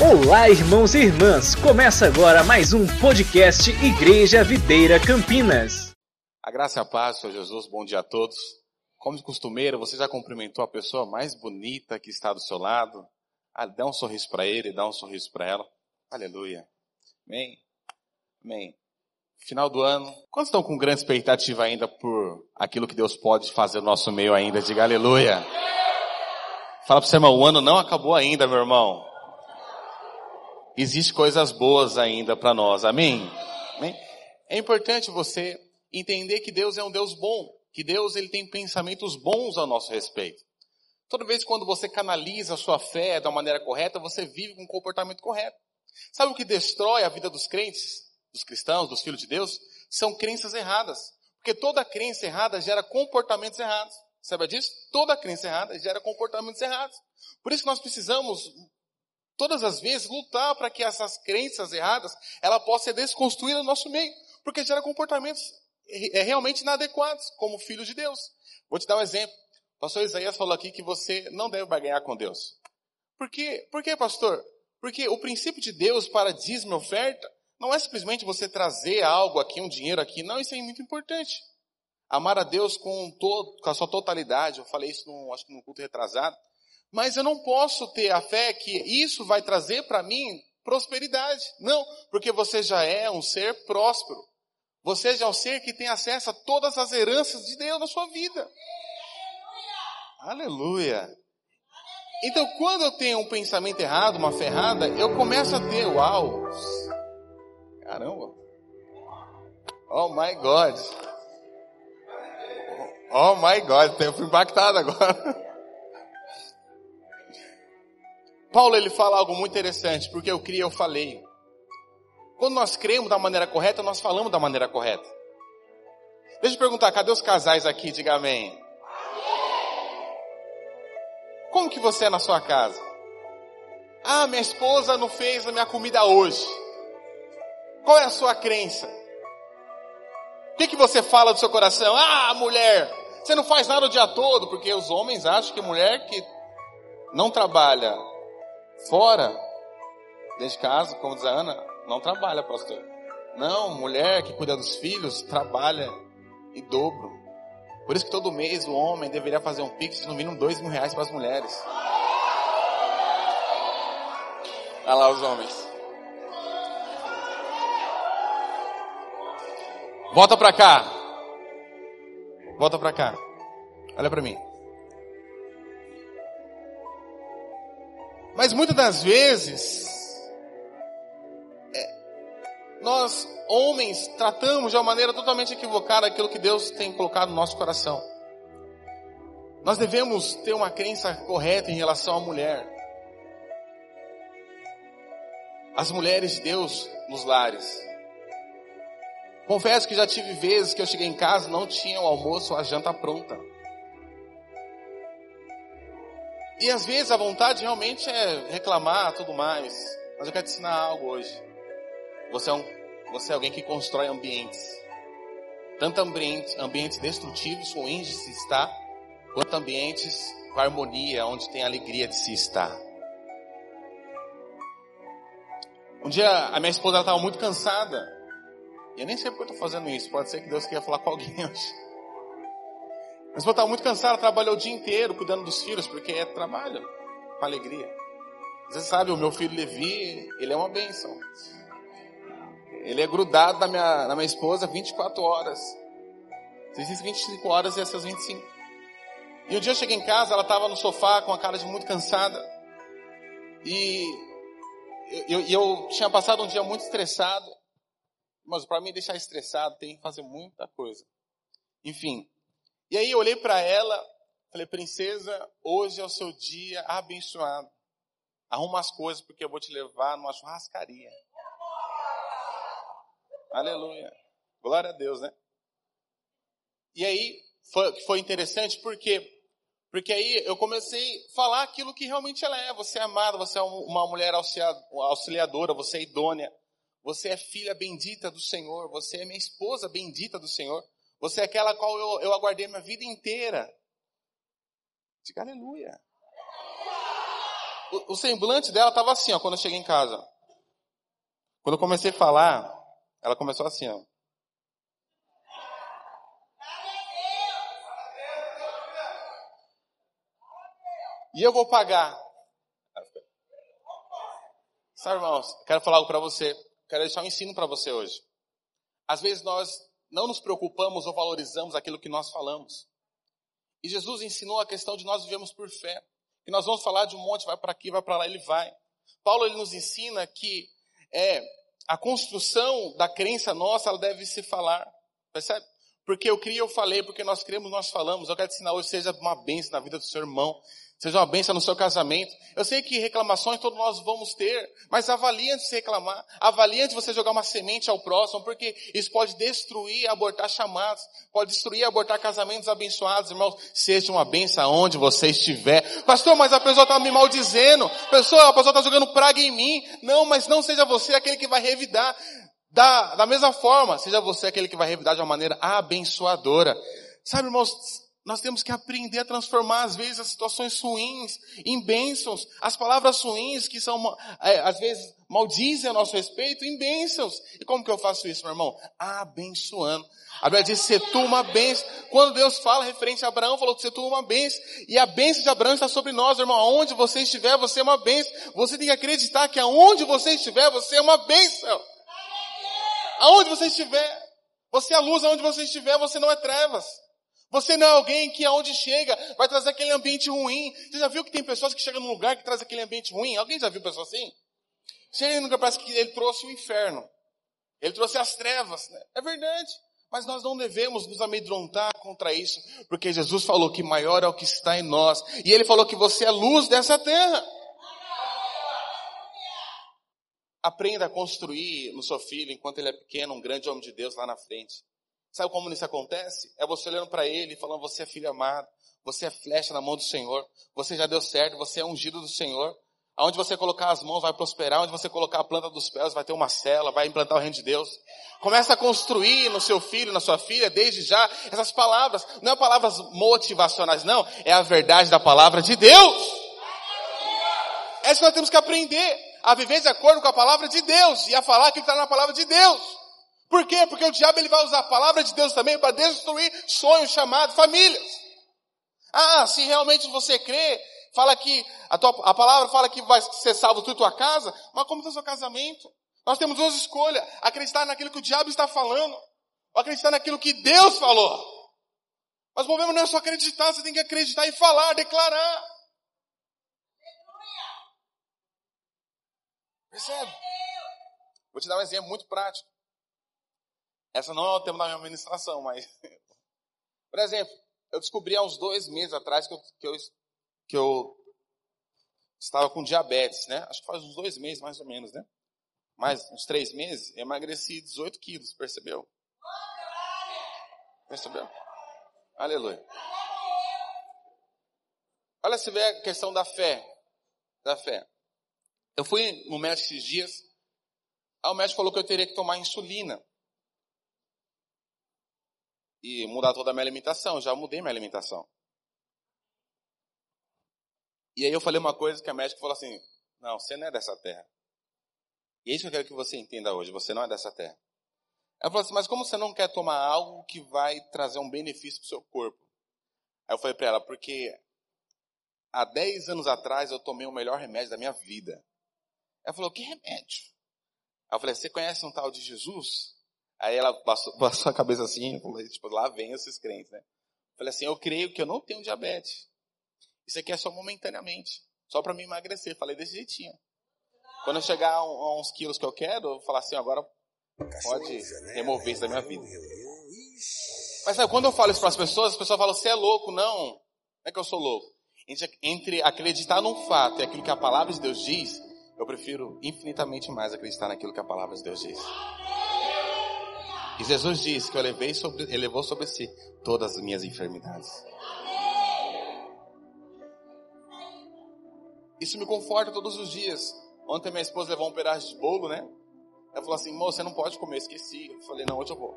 Olá, irmãos e irmãs! Começa agora mais um podcast Igreja Videira Campinas. A graça e a paz, Senhor Jesus, bom dia a todos. Como de costumeiro, você já cumprimentou a pessoa mais bonita que está do seu lado? Ah, dá um sorriso para ele, dá um sorriso para ela. Aleluia. Amém. Amém. Final do ano. Quantos estão com grande expectativa ainda por aquilo que Deus pode fazer no nosso meio ainda? Diga aleluia. Fala para você, irmão, o ano não acabou ainda, meu irmão. Existem coisas boas ainda para nós. Amém? Amém? É importante você entender que Deus é um Deus bom, que Deus ele tem pensamentos bons a nosso respeito. Toda vez quando você canaliza a sua fé da maneira correta, você vive com um comportamento correto. Sabe o que destrói a vida dos crentes, dos cristãos, dos filhos de Deus? São crenças erradas. Porque toda crença errada gera comportamentos errados. Sabe disso? Toda crença errada gera comportamentos errados. Por isso que nós precisamos, todas as vezes, lutar para que essas crenças erradas, ela possa ser desconstruída no nosso meio. Porque gera comportamentos é, realmente inadequados, como filhos de Deus. Vou te dar um exemplo. O pastor Isaías falou aqui que você não deve barganhar com Deus. Por quê? Por quê, pastor? Porque o princípio de Deus para dízimo e oferta não é simplesmente você trazer algo aqui, um dinheiro aqui. Não, isso é muito importante. Amar a Deus com, todo, com a sua totalidade. Eu falei isso, no, acho que no culto retrasado. Mas eu não posso ter a fé que isso vai trazer para mim prosperidade. Não, porque você já é um ser próspero. Você já é um ser que tem acesso a todas as heranças de Deus na sua vida. Aleluia. Então, quando eu tenho um pensamento errado, uma ferrada, eu começo a ter, uau, caramba, oh my God, oh my God, eu fui impactado agora. Paulo ele fala algo muito interessante, porque eu criei, eu falei. Quando nós cremos da maneira correta, nós falamos da maneira correta. Deixa eu perguntar, cadê os casais aqui? Diga amém. Como que você é na sua casa? Ah, minha esposa não fez a minha comida hoje. Qual é a sua crença? O que, que você fala do seu coração? Ah, mulher, você não faz nada o dia todo, porque os homens acham que mulher que não trabalha fora, desde casa, como diz a Ana, não trabalha, pastor. Não, mulher que cuida dos filhos trabalha em dobro. Por isso que todo mês o homem deveria fazer um pix de no mínimo dois mil reais para as mulheres. Olha lá os homens. Volta para cá. Volta para cá. Olha para mim. Mas muitas das vezes é, nós homens tratamos de uma maneira totalmente equivocada aquilo que Deus tem colocado no nosso coração. Nós devemos ter uma crença correta em relação à mulher. As mulheres de Deus nos lares. Confesso que já tive vezes que eu cheguei em casa não tinha o almoço ou a janta pronta. E às vezes a vontade realmente é reclamar tudo mais. Mas eu quero te ensinar algo hoje. Você é um você é alguém que constrói ambientes. Tanto ambientes, ambientes destrutivos, ruins de se estar, quanto ambientes com harmonia, onde tem alegria de se estar. Um dia a minha esposa estava muito cansada. E eu nem sei porque eu estou fazendo isso. Pode ser que Deus queira falar com alguém hoje. Mas eu estava muito cansada, trabalhou o dia inteiro cuidando dos filhos, porque é trabalho com alegria. Você sabe, o meu filho Levi, ele é uma bênção. Ele é grudado na minha, na minha esposa 24 horas. Se existem 25 horas, e essas 25. E um dia eu cheguei em casa, ela estava no sofá com a cara de muito cansada. E eu, eu, eu tinha passado um dia muito estressado. Mas para me deixar estressado, tem que fazer muita coisa. Enfim. E aí eu olhei para ela, falei, princesa, hoje é o seu dia abençoado. Arruma as coisas porque eu vou te levar numa churrascaria. Aleluia. Glória a Deus, né? E aí foi, foi interessante porque porque aí eu comecei a falar aquilo que realmente ela é. Você é amada, você é uma mulher auxiliadora, você é idônea, você é filha bendita do Senhor, você é minha esposa bendita do Senhor, você é aquela qual eu, eu aguardei minha vida inteira. Diga aleluia. O, o semblante dela estava assim, ó, quando eu cheguei em casa. Quando eu comecei a falar, ela começou assim, ó. E eu vou pagar. Sabe, irmãos, quero falar algo para você. Quero deixar um ensino para você hoje. Às vezes nós não nos preocupamos ou valorizamos aquilo que nós falamos. E Jesus ensinou a questão de nós vivemos por fé. Que nós vamos falar de um monte, vai para aqui, vai para lá, ele vai. Paulo ele nos ensina que é a construção da crença nossa, ela deve se falar. Percebe? Porque eu criei, eu falei, porque nós cremos, nós falamos. Eu quero te ensinar hoje, seja uma bênção na vida do seu irmão, seja uma bênção no seu casamento. Eu sei que reclamações todos nós vamos ter, mas avalie antes de reclamar. Avalie antes de você jogar uma semente ao próximo, porque isso pode destruir abortar chamados, pode destruir abortar casamentos abençoados, irmãos. Seja uma bênção aonde você estiver. Pastor, mas a pessoa está me maldizendo. Pessoa, a pessoa está jogando praga em mim. Não, mas não seja você aquele que vai revidar. Da, da mesma forma, seja você aquele que vai revidar de uma maneira abençoadora. Sabe, irmãos, nós temos que aprender a transformar, às vezes, as situações ruins em bênçãos. As palavras ruins, que são, é, às vezes, maldizem a nosso respeito, em bênçãos. E como que eu faço isso, meu irmão? Abençoando. A Bíblia diz, se tu uma bênção. Quando Deus fala, referente a Abraão, falou que se tu uma bênção. E a bênção de Abraão está sobre nós, irmão. Aonde você estiver, você é uma bênção. Você tem que acreditar que aonde você estiver, você é uma bênção. Aonde você estiver. Você é a luz, aonde você estiver, você não é trevas. Você não é alguém que aonde chega vai trazer aquele ambiente ruim. Você já viu que tem pessoas que chegam num lugar que traz aquele ambiente ruim? Alguém já viu pessoa assim? Chega lugar parece que ele trouxe o inferno. Ele trouxe as trevas. Né? É verdade. Mas nós não devemos nos amedrontar contra isso, porque Jesus falou que maior é o que está em nós. E ele falou que você é luz dessa terra. Aprenda a construir no seu filho, enquanto ele é pequeno, um grande homem de Deus lá na frente. Sabe como isso acontece? É você olhando para ele e falando: Você é filho amado, você é flecha na mão do Senhor, você já deu certo, você é ungido do Senhor. Aonde você colocar as mãos vai prosperar, onde você colocar a planta dos pés vai ter uma cela, vai implantar o reino de Deus. Começa a construir no seu filho, na sua filha, desde já, essas palavras. Não é palavras motivacionais, não. É a verdade da palavra de Deus. É isso que nós temos que aprender. A viver de acordo com a palavra de Deus e a falar que está na palavra de Deus. Por quê? Porque o diabo ele vai usar a palavra de Deus também para destruir sonhos, chamados, famílias. Ah, se realmente você crê, fala que a, tua, a palavra fala que vai ser salvo tu e tua casa, mas como está o seu casamento? Nós temos duas escolhas: acreditar naquilo que o diabo está falando, ou acreditar naquilo que Deus falou. Mas o problema não é só acreditar, você tem que acreditar e falar, declarar. Percebe? Vou te dar um exemplo muito prático. Essa não é o tema da minha ministração, mas. Por exemplo, eu descobri há uns dois meses atrás que eu, que eu, que eu estava com diabetes, né? Acho que faz uns dois meses mais ou menos, né? Mais uns três meses, eu emagreci 18 quilos, percebeu? Percebeu? Aleluia. Olha se vê a questão da fé. Da fé. Eu fui no médico esses dias, aí o médico falou que eu teria que tomar insulina e mudar toda a minha alimentação. Já mudei minha alimentação. E aí eu falei uma coisa que a médica falou assim: Não, você não é dessa terra. E é isso que eu quero que você entenda hoje: você não é dessa terra. Ela falou assim: Mas como você não quer tomar algo que vai trazer um benefício para o seu corpo? Aí eu falei para ela: Porque há 10 anos atrás eu tomei o melhor remédio da minha vida. Ela falou: Que remédio? Aí eu falei: Você conhece um tal de Jesus? Aí ela passou, passou a cabeça assim, tipo, lá vem esses crentes, né? Falei assim, eu creio que eu não tenho diabetes. Isso aqui é só momentaneamente. Só para me emagrecer. Falei desse jeitinho. Quando eu chegar a, uns quilos que eu quero, eu vou falar assim, agora pode né? remover isso da minha vida. Mas sabe, quando eu falo isso para as pessoas, as pessoas falam, você é louco. Não, não é que eu sou louco. Entre acreditar num fato e aquilo que a palavra de Deus diz, eu prefiro infinitamente mais acreditar naquilo que a palavra de Deus diz. E Jesus disse que eu levei sobre, ele levou sobre si todas as minhas enfermidades. Isso me conforta todos os dias. Ontem minha esposa levou um pedaço de bolo, né? Ela falou assim, moça, você não pode comer, esqueci. Eu falei, não, hoje eu vou.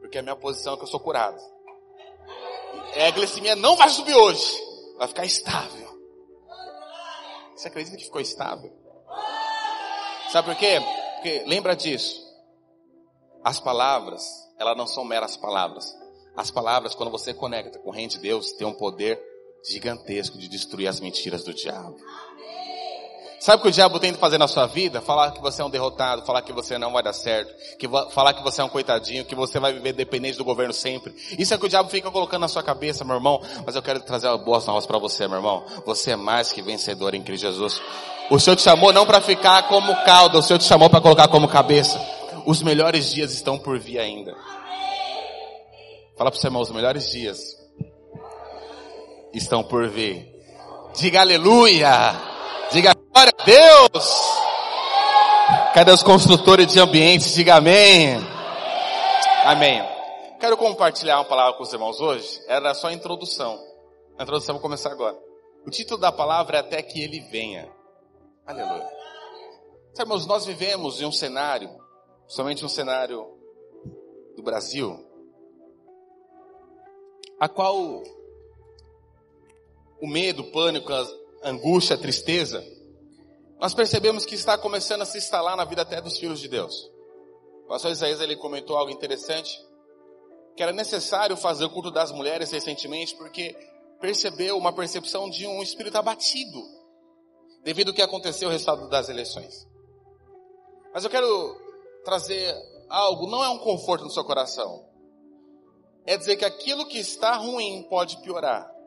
Porque a minha posição é que eu sou curado. E a glicemia não vai subir hoje. Vai ficar estável. Você acredita que ficou estável? Sabe por quê? Porque lembra disso. As palavras, elas não são meras palavras. As palavras, quando você conecta com o reino de Deus, tem um poder gigantesco de destruir as mentiras do diabo. Sabe o que o diabo tenta fazer na sua vida? Falar que você é um derrotado, falar que você não vai dar certo, que falar que você é um coitadinho, que você vai viver dependente do governo sempre. Isso é o que o diabo fica colocando na sua cabeça, meu irmão. Mas eu quero trazer boas novas para você, meu irmão. Você é mais que vencedor em Cristo Jesus. O Senhor te chamou não para ficar como cauda, o Senhor te chamou para colocar como cabeça. Os melhores dias estão por vir ainda. Fala para o seu irmão, os melhores dias estão por vir. Diga aleluia! Diga glória a Deus. Cadê os construtores de ambientes? Diga amém. Amém. Quero compartilhar uma palavra com os irmãos hoje. Era só a introdução. A introdução vou começar agora. O título da palavra é Até que Ele Venha. Aleluia. Irmãos, nós vivemos em um cenário, somente um cenário do Brasil, a qual o medo, o pânico, angústia, tristeza, nós percebemos que está começando a se instalar na vida até dos filhos de Deus. O pastor Isaías ele comentou algo interessante, que era necessário fazer o culto das mulheres recentemente, porque percebeu uma percepção de um espírito abatido, devido ao que aconteceu no resultado das eleições. Mas eu quero trazer algo, não é um conforto no seu coração, é dizer que aquilo que está ruim pode piorar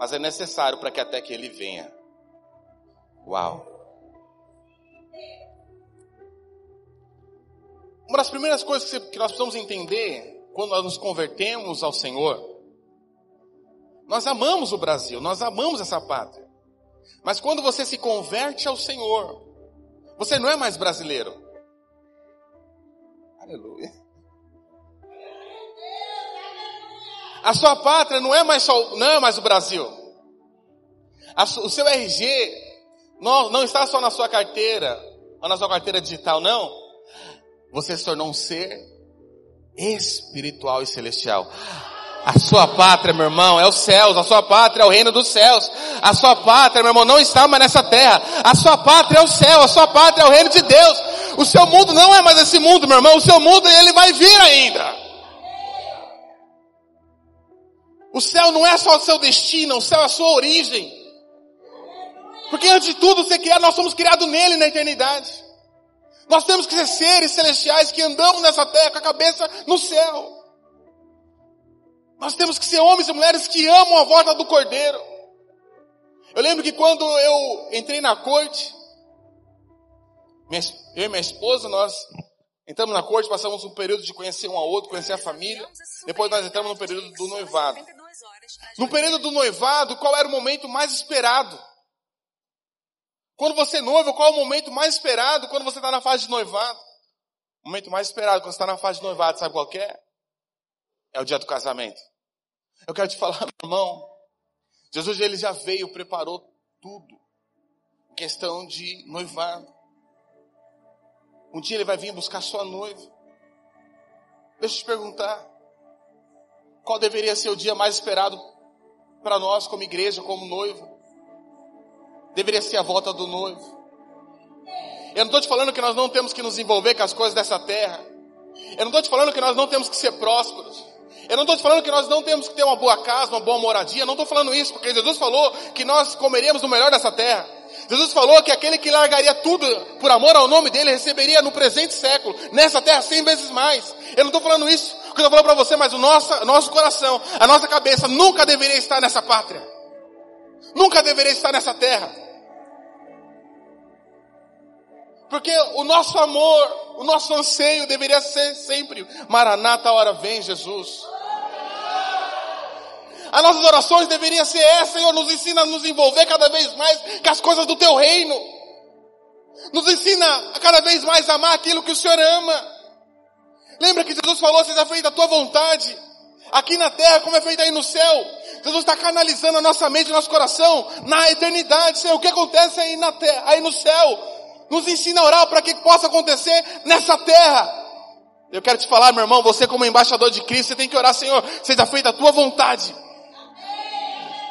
mas é necessário para que até que ele venha. Uau! Uma das primeiras coisas que nós precisamos entender quando nós nos convertemos ao Senhor, nós amamos o Brasil, nós amamos essa pátria. Mas quando você se converte ao Senhor, você não é mais brasileiro. Aleluia. A sua pátria não é mais só, não é mais o Brasil. O seu RG não, não está só na sua carteira, ou na sua carteira digital, não. Você se tornou um ser espiritual e celestial. A sua pátria, meu irmão, é os céus. A sua pátria é o reino dos céus. A sua pátria, meu irmão, não está mais nessa terra. A sua pátria é o céu. A sua pátria é o reino de Deus. O seu mundo não é mais esse mundo, meu irmão. O seu mundo, ele vai vir ainda. O céu não é só o seu destino, o céu é a sua origem. Porque antes de tudo ser criado, nós somos criados nele na eternidade. Nós temos que ser seres celestiais que andamos nessa terra com a cabeça no céu. Nós temos que ser homens e mulheres que amam a volta do Cordeiro. Eu lembro que quando eu entrei na corte, eu e minha esposa, nós Entramos na corte, passamos um período de conhecer um ao outro, conhecer a família. Depois nós entramos no período do noivado. No período do noivado, qual era o momento mais esperado? Quando você noiva, qual é o momento mais esperado quando você está na fase de noivado? O momento mais esperado quando você está na fase de noivado, sabe qual é? É o dia do casamento. Eu quero te falar, meu irmão, Jesus ele já veio, preparou tudo. Questão de noivado. Um dia ele vai vir buscar sua noiva. Deixa eu te perguntar. Qual deveria ser o dia mais esperado para nós como igreja, como noivo? Deveria ser a volta do noivo. Eu não estou te falando que nós não temos que nos envolver com as coisas dessa terra. Eu não estou te falando que nós não temos que ser prósperos. Eu não estou te falando que nós não temos que ter uma boa casa, uma boa moradia. Eu não estou falando isso, porque Jesus falou que nós comeríamos o melhor dessa terra. Jesus falou que aquele que largaria tudo por amor ao nome dele receberia no presente século, nessa terra, cem vezes mais. Eu não estou falando isso, porque eu estou falando para você, mas o nosso, nosso coração, a nossa cabeça nunca deveria estar nessa pátria. Nunca deveria estar nessa terra. Porque o nosso amor, o nosso anseio deveria ser sempre, Maranata, a hora vem Jesus. As nossas orações deveriam ser essa, Senhor, nos ensina a nos envolver cada vez mais com as coisas do Teu reino. Nos ensina a cada vez mais amar aquilo que o Senhor ama. Lembra que Jesus falou, seja feita a Tua vontade, aqui na terra como é feita aí no céu. Jesus está canalizando a nossa mente e nosso coração na eternidade. Senhor, o que acontece aí na terra, aí no céu? Nos ensina a orar para que possa acontecer nessa terra. Eu quero te falar, meu irmão, você como embaixador de Cristo, você tem que orar, Senhor, seja feita a tua vontade.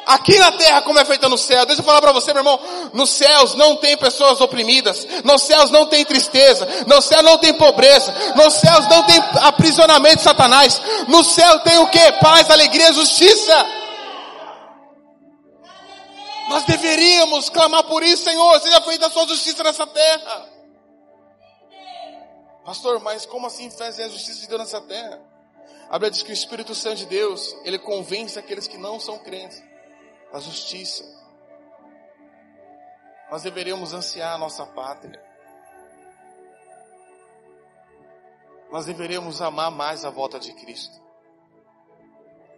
Aqui na terra como é feita no céu. Deixa eu falar para você, meu irmão. Nos céus não tem pessoas oprimidas. Nos céus não tem tristeza. No céu não tem pobreza. Nos céus não tem aprisionamento de Satanás. No céu tem o que? Paz, alegria, justiça. Nós deveríamos clamar por isso, Senhor. Seja feita a sua justiça nessa terra. Pastor, mas como assim fazer a justiça de Deus nessa terra? A Bíblia diz que o Espírito Santo de Deus, ele convence aqueles que não são crentes a justiça. Nós deveríamos ansiar a nossa pátria. Nós deveríamos amar mais a volta de Cristo.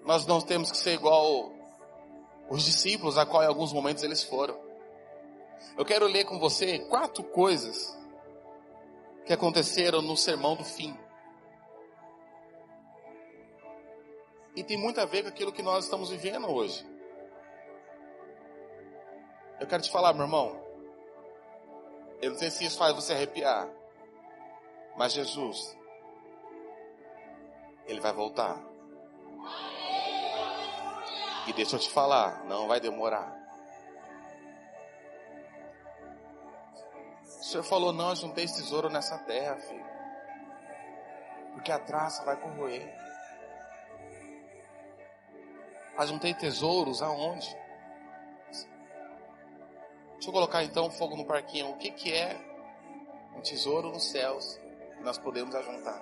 Nós não temos que ser igual os discípulos, a qual em alguns momentos eles foram. Eu quero ler com você quatro coisas que aconteceram no sermão do fim. E tem muito a ver com aquilo que nós estamos vivendo hoje. Eu quero te falar, meu irmão. Eu não sei se isso faz você arrepiar. Mas Jesus, Ele vai voltar. E deixa eu te falar, não vai demorar. O Senhor falou, não, juntei tesouro nessa terra, filho. Porque a traça vai corroer. Ajuntei tesouros aonde? Deixa eu colocar então fogo no parquinho. O que, que é um tesouro nos céus que nós podemos ajuntar?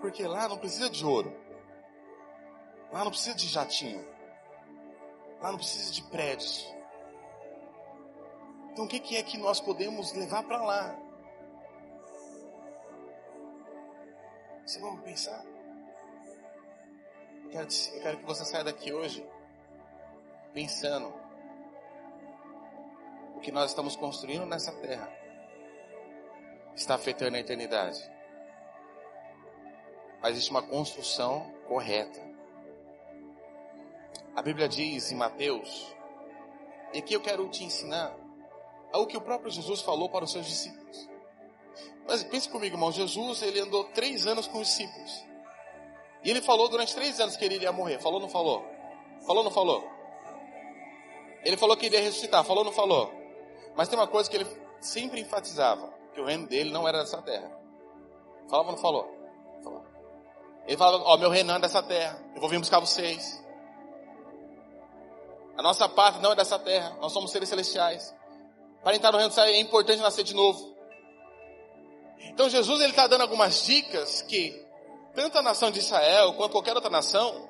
Porque lá não precisa de ouro. Lá não precisa de jatinho. Lá não precisa de prédios. Então o que, que é que nós podemos levar para lá? Você vamos pensar? Eu quero, eu quero que você saia daqui hoje pensando o que nós estamos construindo nessa terra está afetando a eternidade. Mas existe uma construção correta. A Bíblia diz em Mateus, e aqui eu quero te ensinar algo que o próprio Jesus falou para os seus discípulos. Mas pense comigo, irmão, Jesus ele andou três anos com os discípulos. E ele falou durante três anos que ele iria morrer. Falou ou não falou? Falou ou não falou? Ele falou que iria ressuscitar. Falou ou não falou? Mas tem uma coisa que ele sempre enfatizava, que o reino dele não era dessa terra. Falava ou não falou? falou. Ele falava, ó, meu reino não é dessa terra, eu vou vir buscar vocês. A nossa pátria não é dessa terra, nós somos seres celestiais. Para entrar no reino é importante nascer de novo. Então Jesus ele está dando algumas dicas que tanto a nação de Israel quanto qualquer outra nação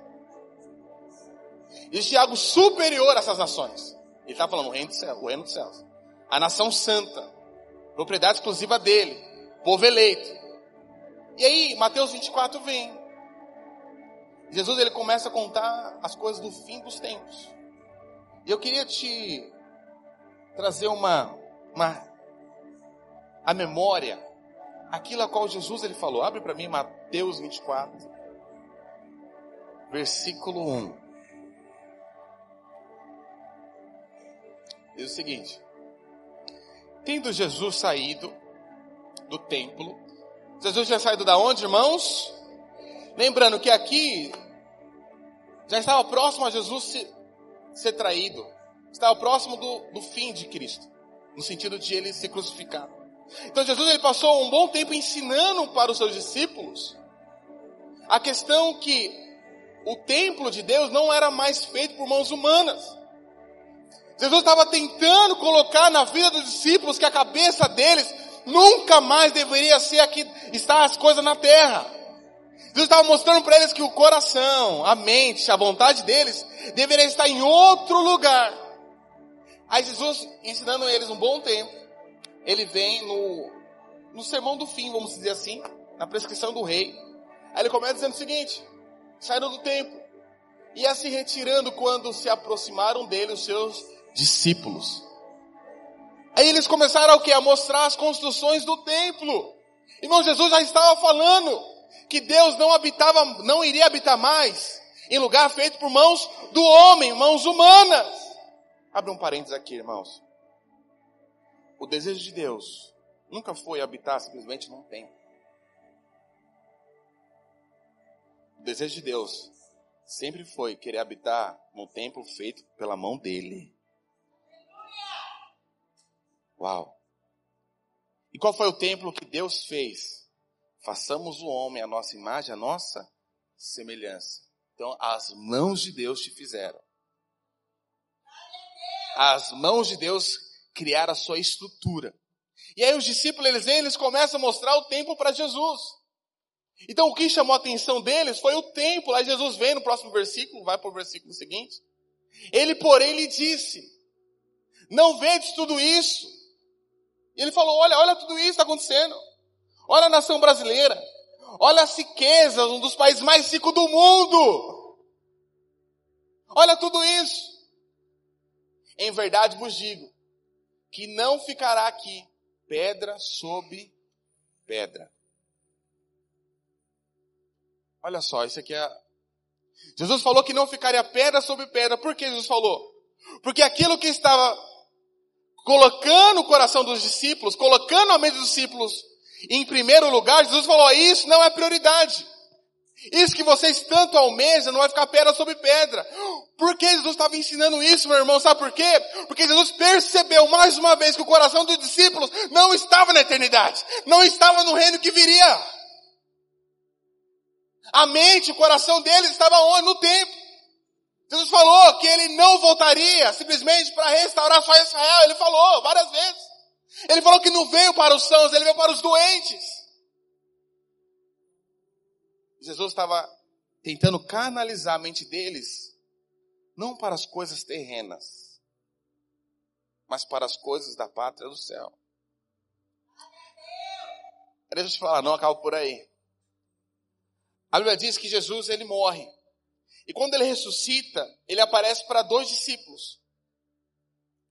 existe algo superior a essas nações. Ele está falando o reino do céu, o reino dos céus a nação santa, propriedade exclusiva dele, povo eleito. E aí, Mateus 24 vem. Jesus ele começa a contar as coisas do fim dos tempos. E eu queria te trazer uma, uma a memória aquilo a qual Jesus ele falou. Abre para mim Mateus 24, versículo 1. Diz o seguinte: Tendo Jesus saído do templo, Jesus tinha saído da onde, irmãos? Lembrando que aqui já estava próximo a Jesus ser, ser traído, estava próximo do, do fim de Cristo, no sentido de ele ser crucificado. Então Jesus ele passou um bom tempo ensinando para os seus discípulos a questão que o templo de Deus não era mais feito por mãos humanas. Jesus estava tentando colocar na vida dos discípulos que a cabeça deles nunca mais deveria ser aqui, estar as coisas na terra. Jesus estava mostrando para eles que o coração, a mente, a vontade deles deveria estar em outro lugar. Aí Jesus, ensinando eles um bom tempo, ele vem no, no sermão do fim, vamos dizer assim, na prescrição do rei. Aí ele começa dizendo o seguinte, saíram do templo, ia se retirando quando se aproximaram dele os seus discípulos. Aí eles começaram o que? A mostrar as construções do templo. Irmão, Jesus já estava falando que Deus não habitava, não iria habitar mais em lugar feito por mãos do homem, mãos humanas. Abre um parênteses aqui, irmãos. O desejo de Deus nunca foi habitar simplesmente num templo. O desejo de Deus sempre foi querer habitar no templo feito pela mão dele. Uau! E qual foi o templo que Deus fez? Façamos o homem a nossa imagem, a nossa semelhança. Então, as mãos de Deus te fizeram. As mãos de Deus criaram a sua estrutura. E aí os discípulos, eles vêm, eles começam a mostrar o templo para Jesus. Então o que chamou a atenção deles foi o templo. Aí Jesus vem no próximo versículo, vai para o versículo seguinte. Ele, porém, lhe disse, não vedes tudo isso? E ele falou, olha, olha tudo isso está acontecendo. Olha a nação brasileira. Olha as riquezas, um dos países mais ricos do mundo. Olha tudo isso. Em verdade vos digo, que não ficará aqui pedra sobre pedra. Olha só, isso aqui é. Jesus falou que não ficaria pedra sobre pedra. Por que Jesus falou? Porque aquilo que estava colocando o coração dos discípulos, colocando a mente dos discípulos em primeiro lugar, Jesus falou: isso não é prioridade. Isso que vocês tanto almejam não vai ficar pedra sobre pedra. Por que Jesus estava ensinando isso, meu irmão? Sabe por quê? Porque Jesus percebeu mais uma vez que o coração dos discípulos não estava na eternidade. Não estava no reino que viria. A mente, o coração deles estava onde? No tempo. Jesus falou que ele não voltaria simplesmente para restaurar só Israel. Ele falou várias vezes. Ele falou que não veio para os sãos, ele veio para os doentes. Jesus estava tentando canalizar a mente deles, não para as coisas terrenas, mas para as coisas da pátria do céu. Deixa eu te falar, não acabo por aí. A Bíblia diz que Jesus ele morre. E quando ele ressuscita, ele aparece para dois discípulos.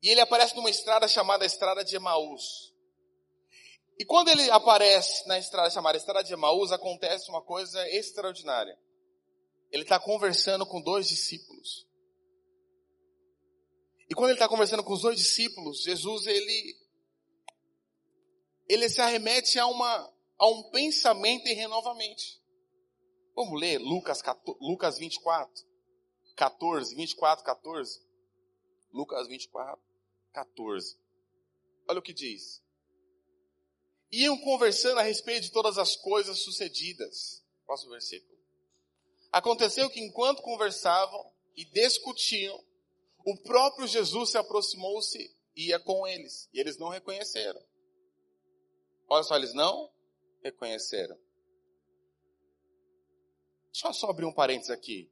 E ele aparece numa estrada chamada Estrada de Emaús. E quando ele aparece na estrada chamada Estrada de Emaús, acontece uma coisa extraordinária. Ele está conversando com dois discípulos. E quando ele está conversando com os dois discípulos, Jesus ele ele se arremete a uma a um pensamento em renovamente. Vamos ler Lucas, Lucas 24, 14, 24, 14. Lucas 24, 14. Olha o que diz. Iam conversando a respeito de todas as coisas sucedidas. Próximo versículo. Aconteceu que enquanto conversavam e discutiam, o próprio Jesus se aproximou-se e ia com eles. E eles não reconheceram. Olha só, eles não reconheceram. Deixa eu só abrir um parênteses aqui.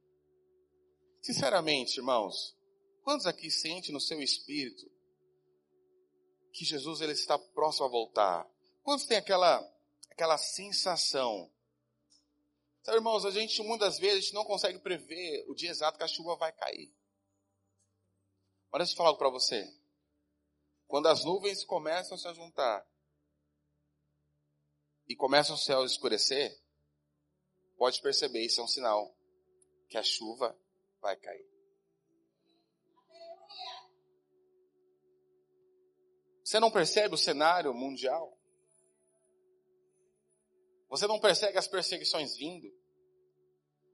Sinceramente, irmãos, quantos aqui sente no seu espírito que Jesus ele está próximo a voltar? Quantos tem aquela aquela sensação? Sabe, irmãos, a gente muitas vezes não consegue prever o dia exato que a chuva vai cair. Mas deixa eu falar algo para você. Quando as nuvens começam a se juntar e começa o céu a escurecer, pode perceber, isso é um sinal que a chuva vai cair. Você não percebe o cenário mundial? Você não percebe as perseguições vindo?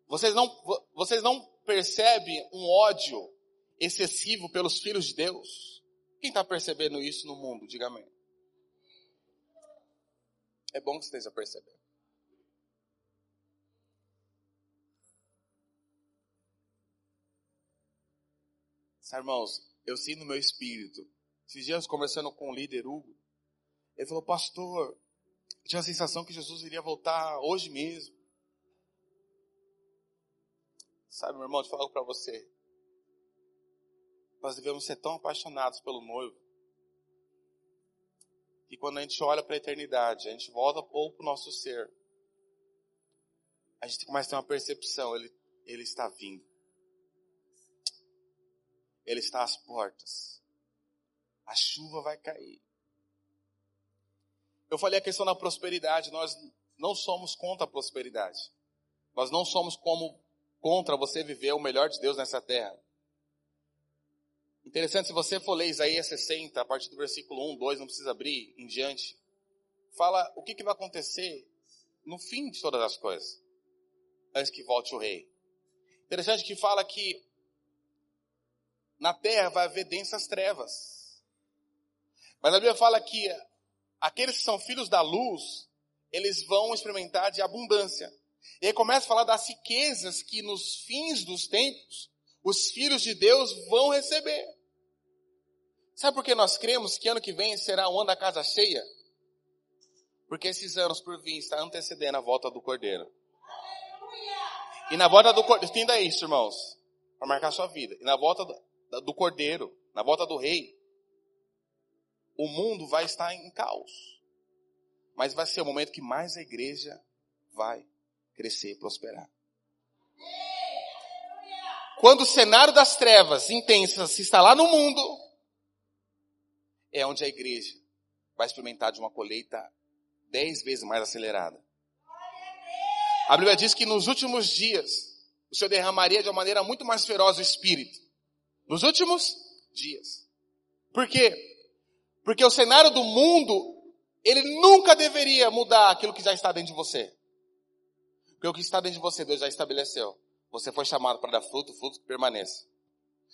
Vocês não, vocês não percebem um ódio excessivo pelos filhos de Deus? Quem está percebendo isso no mundo? Diga amém. É bom que você esteja percebendo. Irmãos, eu sinto no meu espírito. Esses dias conversando com o líder Hugo, ele falou, pastor, eu tinha a sensação que Jesus iria voltar hoje mesmo. Sabe, meu irmão, eu falo para você. Nós devemos ser tão apaixonados pelo noivo. Que quando a gente olha para a eternidade, a gente volta pouco para o nosso ser. A gente começa a ter uma percepção, ele, ele está vindo. Ele está às portas. A chuva vai cair. Eu falei a questão da prosperidade. Nós não somos contra a prosperidade. Nós não somos como contra você viver o melhor de Deus nessa terra. Interessante, se você for ler Isaías 60, a partir do versículo 1, 2, não precisa abrir, em diante, fala o que, que vai acontecer no fim de todas as coisas, antes que volte o rei. Interessante que fala que na terra vai haver densas trevas. Mas a Bíblia fala que aqueles que são filhos da luz, eles vão experimentar de abundância. E aí começa a falar das riquezas que nos fins dos tempos os filhos de Deus vão receber. Sabe por que nós cremos que ano que vem será o ano da casa cheia? Porque esses anos por vir está antecedendo a volta do Cordeiro. E na volta do Cordeiro, entenda isso, irmãos, para marcar sua vida. E na volta do, do Cordeiro, na volta do Rei, o mundo vai estar em caos. Mas vai ser o momento que mais a igreja vai crescer e prosperar. Quando o cenário das trevas intensas se instalar no mundo, é onde a igreja vai experimentar de uma colheita dez vezes mais acelerada. A Bíblia diz que nos últimos dias, o Senhor derramaria de uma maneira muito mais feroz o Espírito. Nos últimos dias. Por quê? Porque o cenário do mundo, ele nunca deveria mudar aquilo que já está dentro de você. Porque o que está dentro de você, Deus já estabeleceu. Você foi chamado para dar fruto, fruto que permaneça.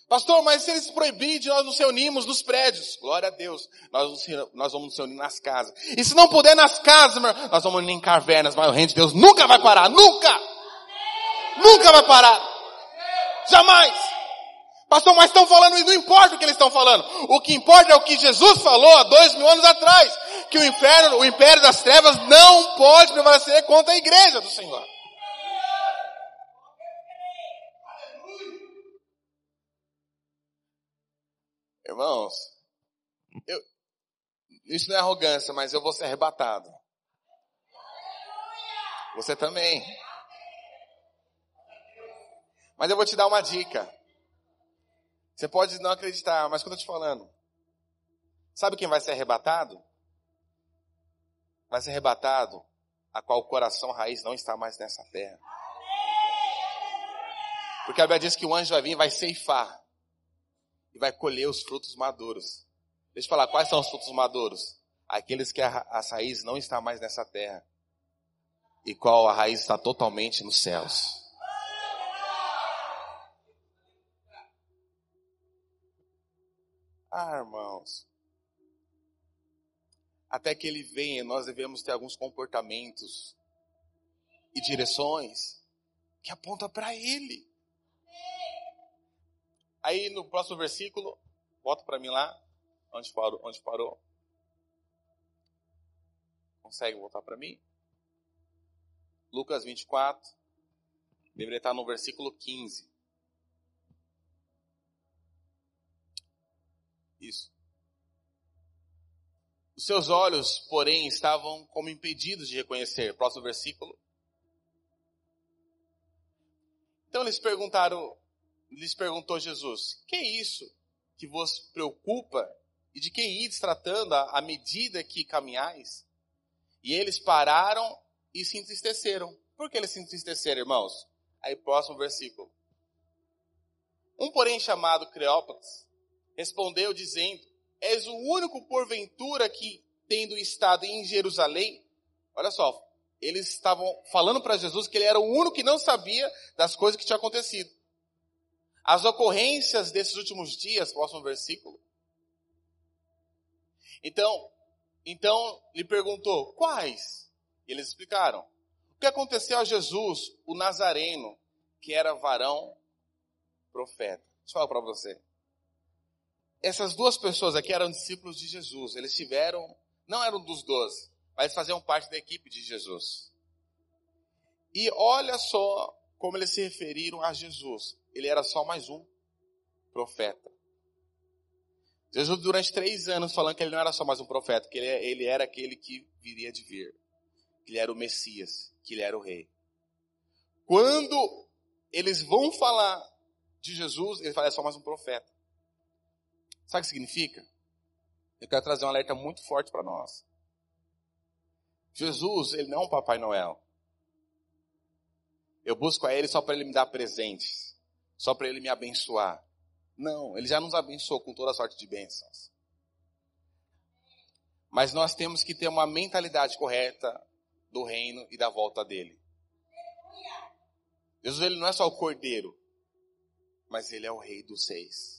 Pastor, mas se eles proibirem de nós nos reunirmos nos prédios, glória a Deus, nós, nós vamos nos reunir nas casas. E se não puder nas casas, meu, nós vamos unir em cavernas, mas o reino de Deus nunca vai parar, nunca! Nunca vai parar! Jamais! Pastor, mas estão falando, e não importa o que eles estão falando. O que importa é o que Jesus falou há dois mil anos atrás. Que o inferno, o império das trevas não pode prevalecer contra a igreja do Senhor. Irmãos, eu, isso não é arrogância, mas eu vou ser arrebatado. Você também. Mas eu vou te dar uma dica. Você pode não acreditar, mas quando eu te falando, sabe quem vai ser arrebatado? Vai ser arrebatado a qual o coração raiz não está mais nessa terra. Porque a Bíblia diz que o anjo vai vir e vai ceifar e vai colher os frutos maduros. Deixa eu falar, quais são os frutos maduros? Aqueles que a, a raiz não está mais nessa terra. E qual a raiz está totalmente nos céus. Ah, irmãos. Até que ele venha, nós devemos ter alguns comportamentos e direções que apontam para ele. Aí no próximo versículo, volta para mim lá, onde parou, onde parou. Consegue voltar para mim? Lucas 24, deveria estar no versículo 15. Isso. Os seus olhos, porém, estavam como impedidos de reconhecer. Próximo versículo. Então eles perguntaram, lhes perguntou Jesus: Que é isso que vos preocupa e de quem ides tratando à medida que caminhais? E eles pararam e se entristeceram. Por que eles se entristeceram, irmãos? Aí, próximo versículo. Um, porém, chamado Creópatas, respondeu dizendo: És o único porventura que, tendo estado em Jerusalém, olha só, eles estavam falando para Jesus que ele era o único que não sabia das coisas que tinham acontecido as ocorrências desses últimos dias, próximo versículo. Então, então lhe perguntou, quais? E eles explicaram. O que aconteceu a Jesus, o Nazareno, que era varão profeta? Deixa eu falar para você. Essas duas pessoas aqui eram discípulos de Jesus. Eles tiveram, não eram dos doze, mas faziam parte da equipe de Jesus. E olha só como eles se referiram a Jesus ele era só mais um profeta. Jesus, durante três anos, falando que ele não era só mais um profeta, que ele, ele era aquele que viria de vir, que ele era o Messias, que ele era o rei. Quando eles vão falar de Jesus, ele fala, é só mais um profeta. Sabe o que significa? Eu quero trazer um alerta muito forte para nós. Jesus, ele não é um Papai Noel. Eu busco a ele só para ele me dar presentes só para ele me abençoar. Não, ele já nos abençoou com toda sorte de bênçãos. Mas nós temos que ter uma mentalidade correta do reino e da volta dele. Jesus ele não é só o cordeiro, mas ele é o rei dos seis.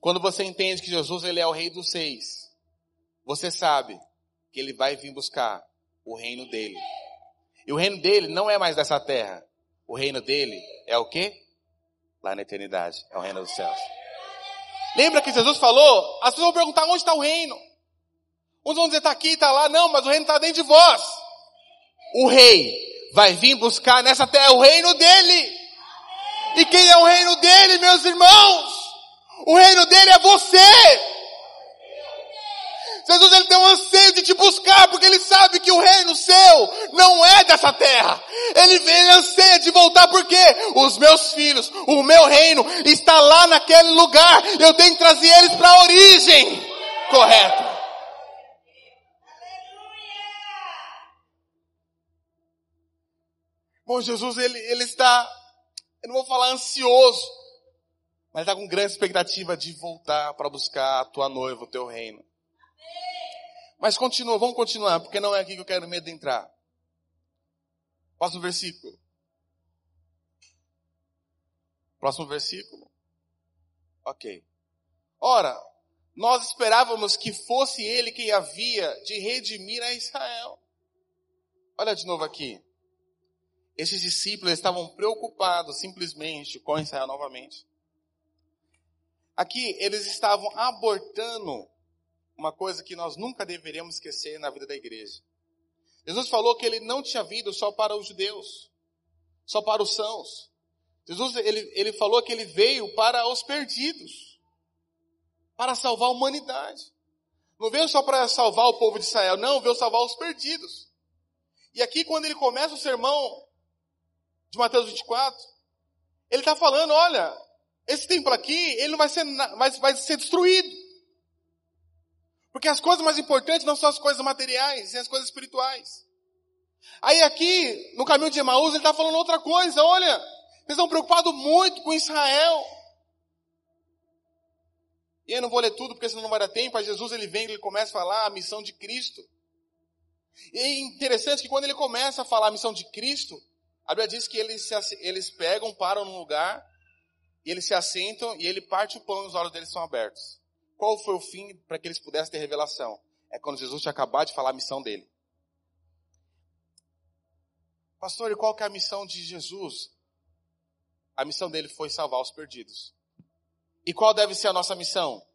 Quando você entende que Jesus ele é o rei dos seis, você sabe que ele vai vir buscar o reino dele. E o reino dele não é mais dessa terra. O reino dele é o quê? Lá na eternidade. É o reino dos céus. Lembra que Jesus falou? As pessoas vão perguntar onde está o reino. Uns vão dizer está aqui, está lá. Não, mas o reino está dentro de vós. O rei vai vir buscar nessa terra o reino dele. E quem é o reino dele, meus irmãos? O reino dele é você. Jesus ele tem um anseio de te buscar, porque ele sabe que o reino seu não é dessa terra. Ele, ele anseia de voltar porque os meus filhos, o meu reino está lá naquele lugar. Eu tenho que trazer eles para a origem correta. Bom, Jesus ele, ele está, eu não vou falar ansioso, mas está com grande expectativa de voltar para buscar a tua noiva, o teu reino. Mas continua, vamos continuar, porque não é aqui que eu quero me adentrar. Próximo versículo. Próximo versículo. Ok. Ora, nós esperávamos que fosse ele quem havia de redimir a Israel. Olha de novo aqui. Esses discípulos estavam preocupados simplesmente com Israel novamente. Aqui eles estavam abortando uma coisa que nós nunca deveríamos esquecer na vida da igreja. Jesus falou que ele não tinha vindo só para os judeus, só para os sãos. Jesus ele, ele falou que ele veio para os perdidos, para salvar a humanidade. Não veio só para salvar o povo de Israel, não, veio salvar os perdidos. E aqui, quando ele começa o sermão de Mateus 24, ele está falando: olha, esse templo aqui, ele não vai ser, vai, ser destruído. Porque as coisas mais importantes não são as coisas materiais, são as coisas espirituais. Aí aqui, no caminho de Emaús, ele está falando outra coisa. Olha, eles estão preocupados muito com Israel. E eu não vou ler tudo, porque senão não vai dar tempo. Aí Jesus ele vem e ele começa a falar a missão de Cristo. E é interessante que quando ele começa a falar a missão de Cristo, a Bíblia diz que eles, eles pegam, param num lugar, e eles se assentam, e ele parte o pão e os olhos deles são abertos. Qual foi o fim para que eles pudessem ter revelação? É quando Jesus tinha acabado de falar a missão dele. Pastor, e qual que é a missão de Jesus? A missão dele foi salvar os perdidos. E qual deve ser a nossa missão?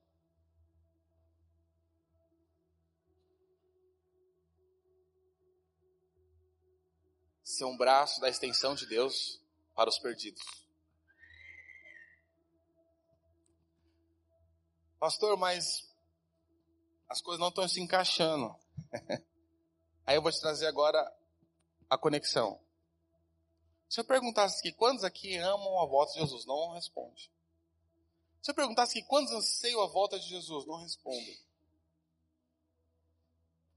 Ser um braço da extensão de Deus para os perdidos. Pastor, mas as coisas não estão se encaixando. Aí eu vou te trazer agora a conexão. Se eu perguntasse aqui, quantos aqui amam a volta de Jesus? Não responde. Se eu perguntasse aqui, quantos anseiam a volta de Jesus? Não respondem.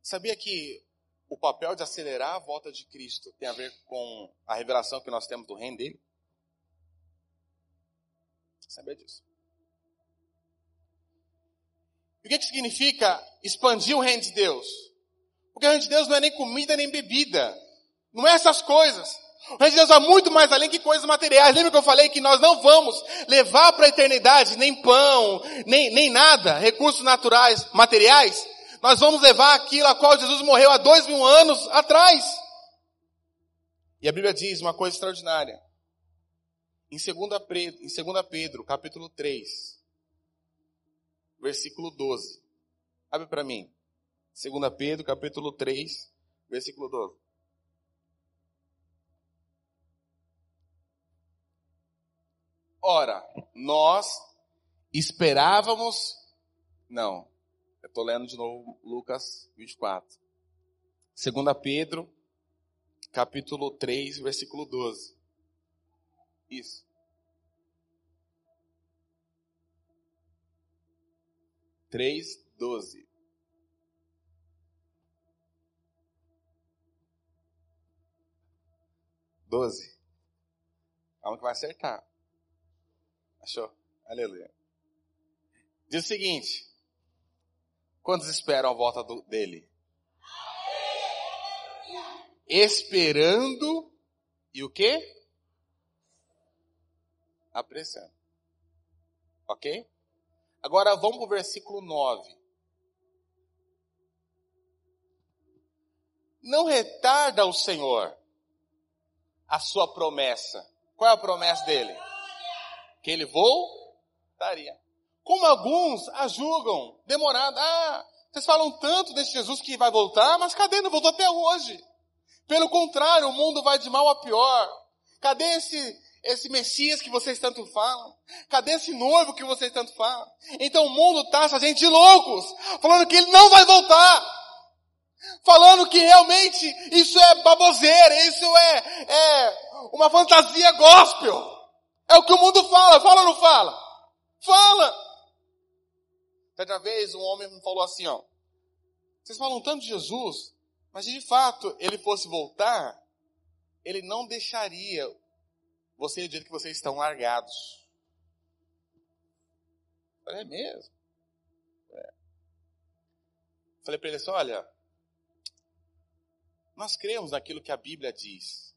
Sabia que o papel de acelerar a volta de Cristo tem a ver com a revelação que nós temos do reino dele? Sabia disso? E o que, que significa expandir o reino de Deus? Porque o reino de Deus não é nem comida nem bebida. Não é essas coisas. O reino de Deus vai muito mais além que coisas materiais. Lembra que eu falei que nós não vamos levar para a eternidade nem pão, nem, nem nada, recursos naturais, materiais. Nós vamos levar aquilo a qual Jesus morreu há dois mil anos atrás. E a Bíblia diz uma coisa extraordinária. Em 2 Pedro, em 2 Pedro capítulo 3, versículo 12. Abre para mim. 2 Pedro, capítulo 3, versículo 12. Ora, nós esperávamos. Não, eu estou lendo de novo Lucas 24. 2 Pedro, capítulo 3, versículo 12. Isso. 3, 12. Doze. Calma que vai acertar. Achou? Aleluia. Diz o seguinte. Quantos esperam a volta do, dele? Esperando e o que? Apressando. Ok? Agora vamos para o versículo 9. Não retarda o Senhor a sua promessa. Qual é a promessa dele? Que ele voltaria. Como alguns a julgam, demorado. Ah, vocês falam tanto desse Jesus que vai voltar, mas cadê? Não voltou até hoje. Pelo contrário, o mundo vai de mal a pior. Cadê esse, esse Messias que vocês tanto falam? Cadê esse noivo que vocês tanto falam? Então o mundo taxa a gente de loucos, falando que ele não vai voltar. Falando que realmente isso é baboseira, isso é, é uma fantasia gospel. É o que o mundo fala, fala ou não fala? Fala! Certa vez um homem me falou assim, ó. Vocês falam tanto de Jesus, mas se de fato ele fosse voltar, ele não deixaria você do jeito que vocês estão largados. Falei, é mesmo? É. Falei para ele assim, olha, nós cremos naquilo que a Bíblia diz.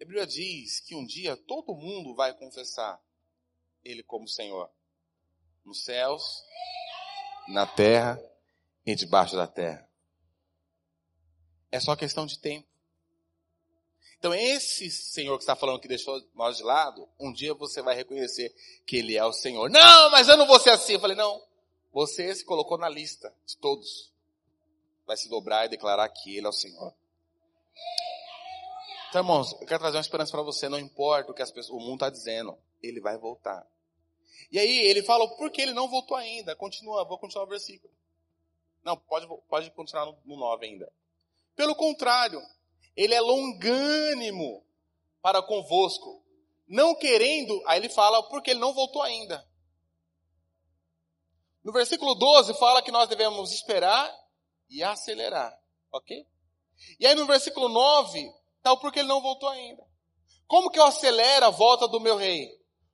A Bíblia diz que um dia todo mundo vai confessar Ele como Senhor. Nos céus, na terra e debaixo da terra. É só questão de tempo. Então, esse Senhor que está falando que deixou nós de lado, um dia você vai reconhecer que Ele é o Senhor. Não, mas eu não vou ser assim. Eu falei, não. Você se colocou na lista de todos. Vai se dobrar e declarar que Ele é o Senhor. Então, irmãos, eu quero trazer uma esperança para você. Não importa o que as pessoas, o mundo está dizendo. Ele vai voltar. E aí ele fala, por que ele não voltou ainda? Continua, vou continuar o versículo. Não, pode, pode continuar no, no 9 ainda. Pelo contrário, ele é longânimo para convosco, não querendo, aí ele fala, porque ele não voltou ainda. No versículo 12 fala que nós devemos esperar e acelerar, ok? E aí no versículo 9, tá o porquê ele não voltou ainda. Como que eu acelero a volta do meu rei?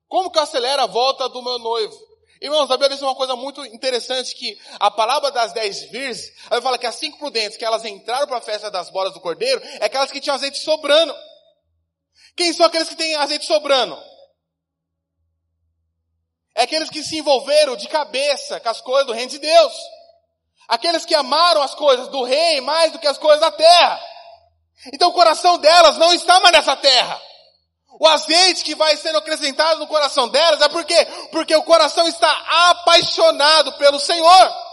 Como que eu acelero a volta do meu noivo? Irmãos, a Bíblia diz uma coisa muito interessante que a palavra das dez virgens, ela fala que as cinco prudentes que elas entraram para a festa das bolas do cordeiro, é aquelas que tinham azeite sobrando. Quem são aqueles que têm azeite sobrando? É aqueles que se envolveram de cabeça com as coisas do reino de Deus. Aqueles que amaram as coisas do rei mais do que as coisas da terra. Então o coração delas não está mais nessa terra. O azeite que vai sendo acrescentado no coração delas é porque porque o coração está apaixonado pelo Senhor.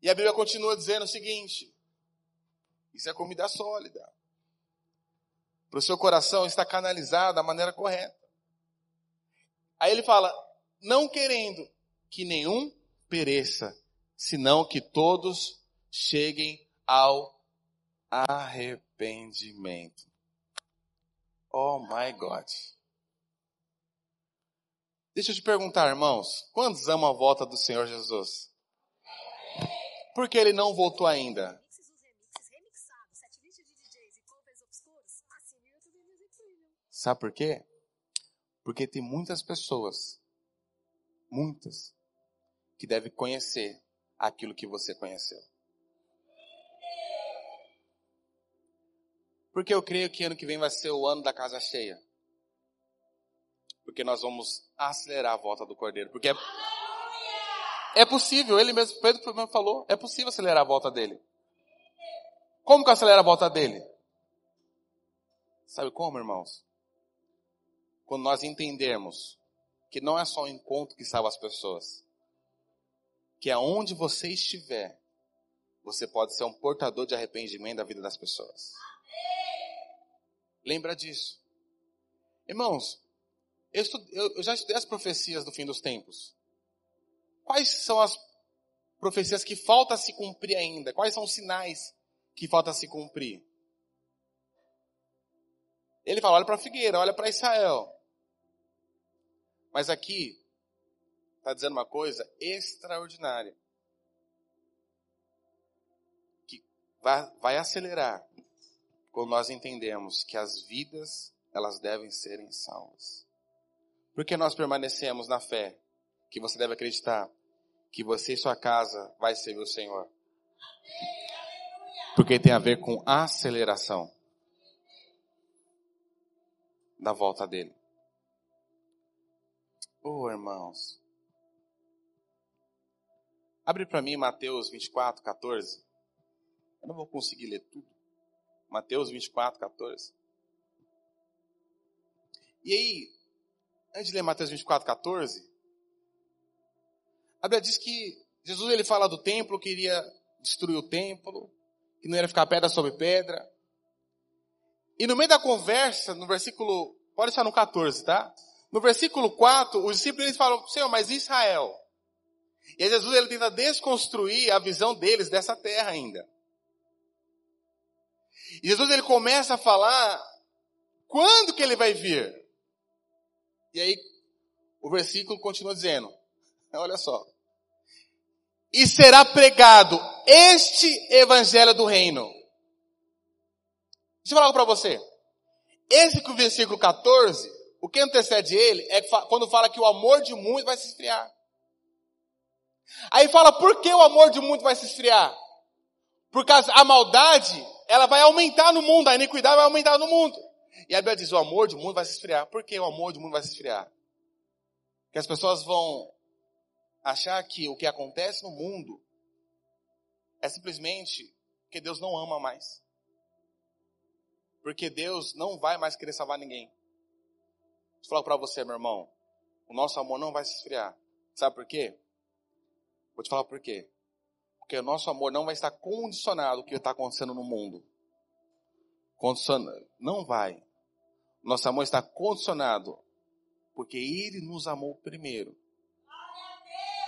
E a Bíblia continua dizendo o seguinte: isso é comida sólida. Para o seu coração está canalizado da maneira correta. Aí ele fala: não querendo que nenhum pereça, senão que todos cheguem ao arrependimento. Oh my God. Deixa eu te perguntar, irmãos, quantos amam a volta do Senhor Jesus? Por que ele não voltou ainda? Sabe por quê? Porque tem muitas pessoas, muitas, que devem conhecer aquilo que você conheceu. Porque eu creio que ano que vem vai ser o ano da casa cheia. Porque nós vamos acelerar a volta do Cordeiro. Porque é, é possível, ele mesmo, Pedro mesmo falou, é possível acelerar a volta dele. Como que acelera a volta dele? Sabe como, irmãos? Quando nós entendermos que não é só o encontro que salva as pessoas, que aonde você estiver, você pode ser um portador de arrependimento da vida das pessoas. Lembra disso. Irmãos, eu, eu, já estudei as profecias do fim dos tempos. Quais são as profecias que falta se cumprir ainda? Quais são os sinais que falta se cumprir? Ele fala, olha para a figueira, olha para Israel. Mas aqui, está dizendo uma coisa extraordinária. Que vai, vai acelerar quando nós entendemos que as vidas, elas devem serem salvas. Porque nós permanecemos na fé, que você deve acreditar que você e sua casa vai servir o Senhor. Porque tem a ver com aceleração da volta dele. Oh, irmãos. Abre para mim Mateus 24, 14. Eu não vou conseguir ler tudo. Mateus 24, 14. E aí, antes de ler Mateus 24, 14, a Bíblia diz que Jesus ele fala do templo, que iria destruir o templo, que não ia ficar pedra sobre pedra. E no meio da conversa, no versículo, pode estar no 14, tá? No versículo 4, os discípulos eles falam, Senhor, mas Israel? E aí Jesus ele tenta desconstruir a visão deles dessa terra ainda. E Jesus ele começa a falar quando que ele vai vir. E aí o versículo continua dizendo, olha só. E será pregado este evangelho do reino. Deixa eu falar algo para você. Esse versículo 14, o que antecede ele é quando fala que o amor de muitos vai se esfriar. Aí fala, por que o amor de muitos vai se esfriar? Porque a maldade, ela vai aumentar no mundo, a iniquidade vai aumentar no mundo. E a Bíblia diz, o amor de mundo vai se esfriar. Por que o amor de mundo vai se esfriar? Que as pessoas vão achar que o que acontece no mundo é simplesmente que Deus não ama mais. Porque Deus não vai mais querer salvar ninguém. Vou falar para você, meu irmão, o nosso amor não vai se esfriar. Sabe por quê? Vou te falar por quê. Porque o nosso amor não vai estar condicionado ao que está acontecendo no mundo. Não vai. Nosso amor está condicionado porque Ele nos amou primeiro.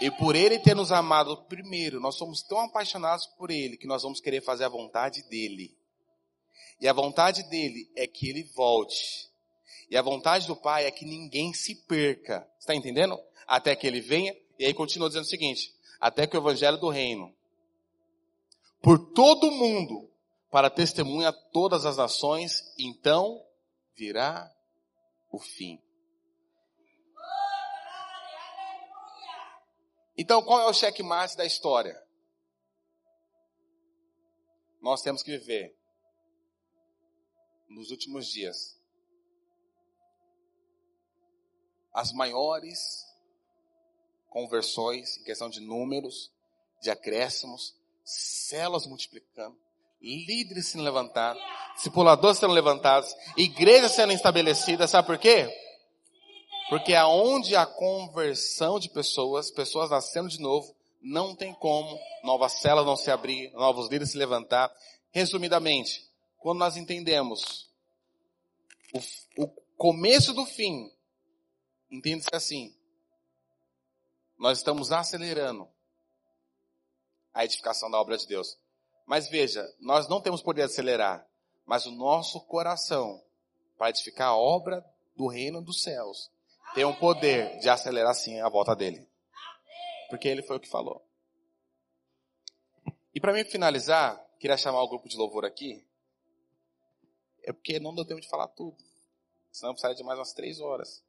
E por Ele ter nos amado primeiro, nós somos tão apaixonados por Ele que nós vamos querer fazer a vontade dEle. E a vontade dEle é que Ele volte. E a vontade do Pai é que ninguém se perca. Está entendendo? Até que Ele venha. E aí continua dizendo o seguinte: até que o Evangelho do Reino, por todo o mundo, para testemunha a todas as nações, então virá o fim. Então, qual é o checkmate da história? Nós temos que viver nos últimos dias as maiores conversões em questão de números, de acréscimos, células multiplicando, líderes sendo levantados, discipuladores sendo levantados, igrejas sendo estabelecidas, sabe por quê? Porque aonde há conversão de pessoas, pessoas nascendo de novo, não tem como novas células não se abrir, novos líderes se levantar. Resumidamente, quando nós entendemos o, o começo do fim, entende-se assim, nós estamos acelerando a edificação da obra de Deus. Mas veja, nós não temos poder de acelerar, mas o nosso coração para edificar a obra do reino dos céus tem um poder de acelerar sim a volta dele. Porque ele foi o que falou. E para mim finalizar, queria chamar o grupo de louvor aqui. É porque não deu tempo de falar tudo. Senão precisaria de mais umas três horas.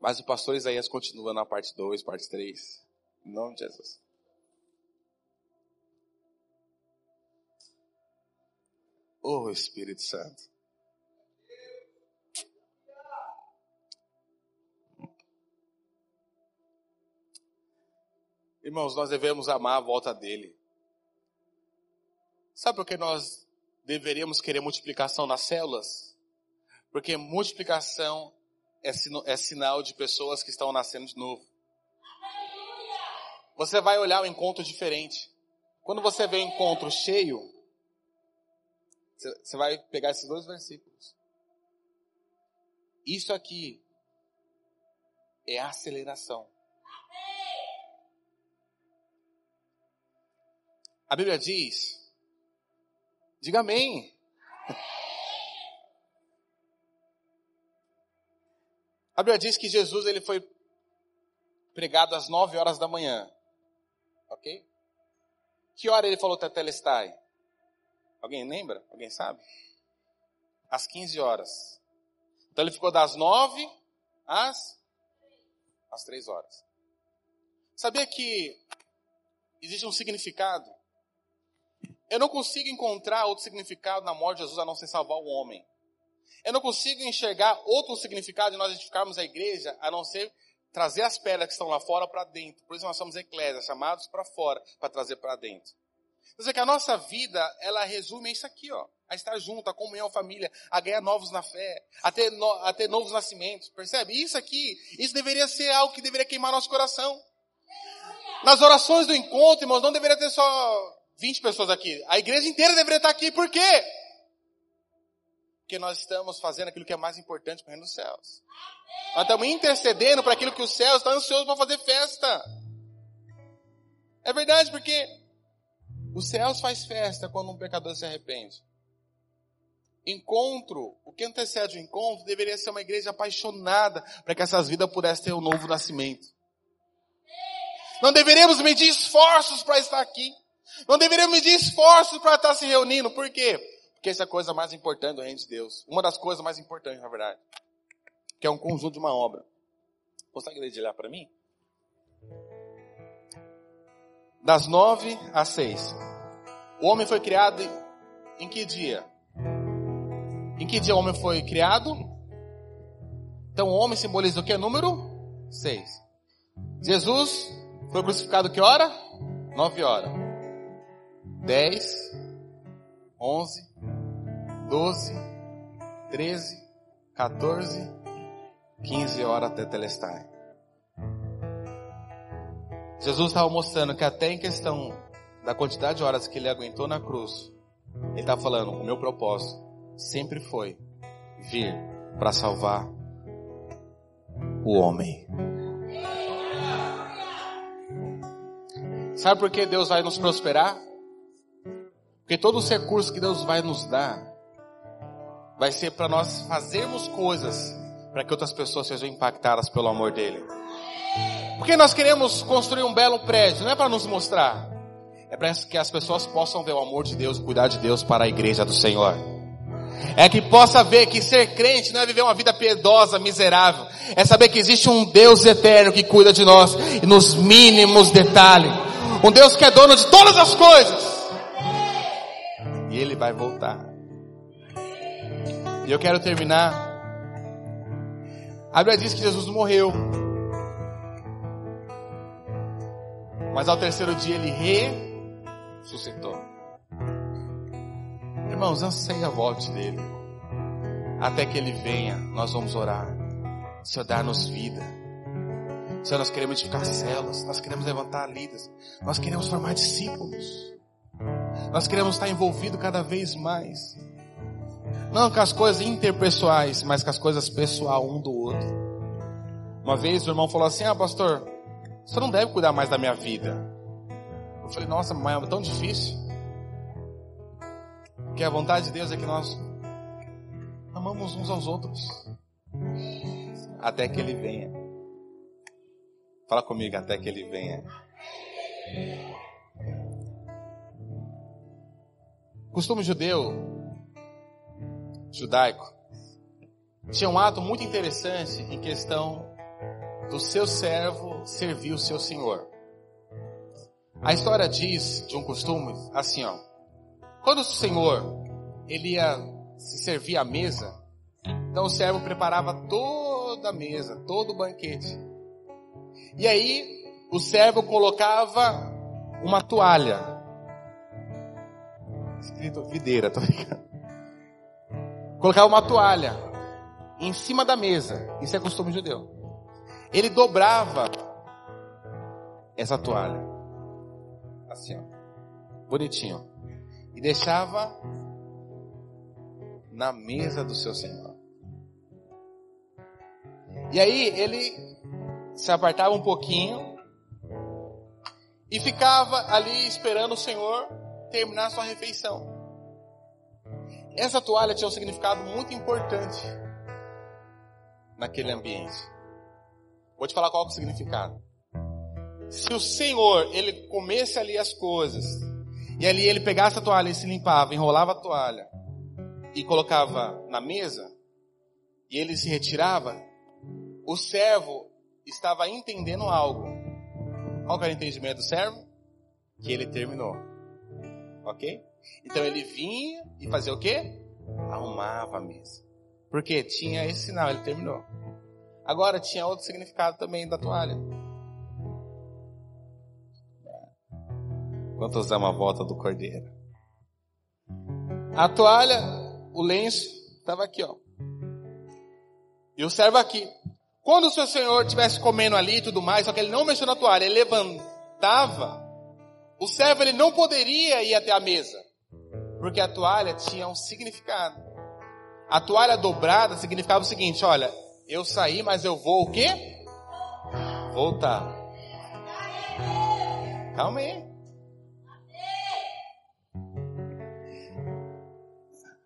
Mas o pastor Isaías continua na parte 2, parte 3. Em nome de Jesus. Oh Espírito Santo. Irmãos, nós devemos amar a volta dele. Sabe por que nós deveríamos querer multiplicação nas células? Porque multiplicação é, é sinal de pessoas que estão nascendo de novo. Você vai olhar o encontro diferente. Quando você vê encontro cheio, você vai pegar esses dois versículos. Isso aqui é aceleração. A Bíblia diz, diga amém. A Bíblia diz que Jesus ele foi pregado às nove horas da manhã. Ok? Que hora ele falou tetelestai? Alguém lembra? Alguém sabe? Às 15 horas. Então ele ficou das nove às, às três horas. Sabia que existe um significado. Eu não consigo encontrar outro significado na morte de Jesus a não ser salvar o homem. Eu não consigo enxergar outro significado de nós edificarmos a igreja a não ser trazer as pedras que estão lá fora para dentro. Por isso nós somos eclésias, chamados para fora, para trazer para dentro. Quer dizer que a nossa vida, ela resume isso aqui, ó. A estar junto, a comunhão, a família, a ganhar novos na fé, a ter, no, a ter novos nascimentos. Percebe? Isso aqui, isso deveria ser algo que deveria queimar nosso coração. Nas orações do encontro, irmãos, não deveria ter só 20 pessoas aqui. A igreja inteira deveria estar aqui. Por quê? Porque nós estamos fazendo aquilo que é mais importante para o reino dos céus. Nós estamos intercedendo para aquilo que os céus estão ansiosos para fazer festa. É verdade, porque os céus faz festa quando um pecador se arrepende. Encontro, o que antecede o encontro deveria ser uma igreja apaixonada para que essas vidas pudessem ter um novo nascimento. Não deveríamos medir esforços para estar aqui. Não deveríamos medir esforços para estar se reunindo. Por quê? Essa é a coisa mais importante do reino de Deus. Uma das coisas mais importantes, na verdade. Que é um conjunto de uma obra. Consegue dedilhar para mim? Das nove às seis. O homem foi criado em que dia? Em que dia o homem foi criado? Então o homem simboliza o que? Número seis. Jesus foi crucificado que hora? Nove horas. Dez, onze, doze, treze, 14, 15 horas até Telestai. Jesus estava mostrando que até em questão da quantidade de horas que ele aguentou na cruz, ele está falando, o meu propósito sempre foi vir para salvar o homem. Sabe por que Deus vai nos prosperar? Porque todos os recursos que Deus vai nos dar vai ser para nós fazermos coisas para que outras pessoas sejam impactadas pelo amor dele. Porque nós queremos construir um belo prédio, não é para nos mostrar, é para que as pessoas possam ver o amor de Deus cuidar de Deus para a igreja do Senhor. É que possa ver que ser crente não é viver uma vida piedosa, miserável. É saber que existe um Deus eterno que cuida de nós nos mínimos detalhes. Um Deus que é dono de todas as coisas. E Ele vai voltar. E eu quero terminar. A Bíblia diz que Jesus morreu. Mas ao terceiro dia ele ressuscitou. Irmãos, anseia a volta dele. Até que ele venha, nós vamos orar. Senhor, dá-nos vida. Senhor, nós queremos edificar células, nós queremos levantar líderes, nós queremos formar discípulos. Nós queremos estar envolvidos cada vez mais. Não com as coisas interpessoais, mas com as coisas pessoal um do outro. Uma vez o irmão falou assim: Ah, pastor, você não deve cuidar mais da minha vida. Eu falei: Nossa, mas é tão difícil. Porque a vontade de Deus é que nós amamos uns aos outros. Até que Ele venha. Fala comigo, até que Ele venha. Costume judeu judaico, tinha um ato muito interessante em questão do seu servo servir o seu senhor. A história diz de um costume assim, ó. Quando o senhor ele ia se servir à mesa, então o servo preparava toda a mesa, todo o banquete. E aí o servo colocava uma toalha. Escrito videira, tô ligado colocava uma toalha em cima da mesa. Isso é costume judeu. Ele dobrava essa toalha. Assim, ó. Bonitinho. E deixava na mesa do seu Senhor. E aí ele se apartava um pouquinho e ficava ali esperando o Senhor terminar sua refeição. Essa toalha tinha um significado muito importante naquele ambiente. Vou te falar qual é o significado. Se o Senhor, ele comesse ali as coisas, e ali ele pegasse a toalha e se limpava, enrolava a toalha e colocava na mesa, e ele se retirava, o servo estava entendendo algo. Qual era o entendimento do servo? que ele terminou. Ok? Então ele vinha e fazia o quê? Arrumava a mesa. Porque tinha esse sinal, ele terminou. Agora tinha outro significado também da toalha. Quantos amam a volta do cordeiro? A toalha, o lenço, estava aqui, ó. E o servo aqui. Quando o seu senhor estivesse comendo ali e tudo mais, só que ele não mexeu na toalha, ele levantava, o servo ele não poderia ir até a mesa. Porque a toalha tinha um significado. A toalha dobrada significava o seguinte, olha, eu saí, mas eu vou o quê? Voltar. Calma aí.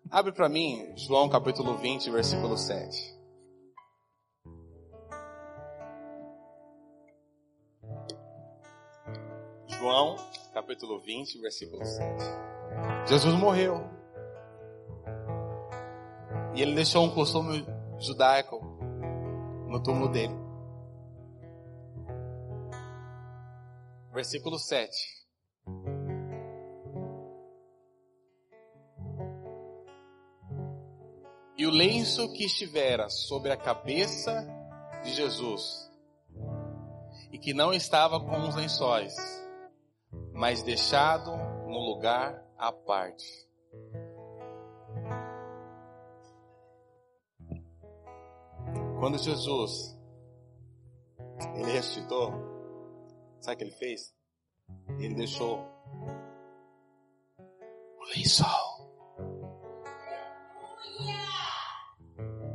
Abre para mim João capítulo 20, versículo 7. João, capítulo 20, versículo 7. Jesus morreu. E ele deixou um costume judaico no túmulo dele. Versículo 7. E o lenço que estivera sobre a cabeça de Jesus, e que não estava com os lençóis, mas deixado no lugar à parte. Quando Jesus ele ressuscitou, sabe o que ele fez? Ele deixou o lençol.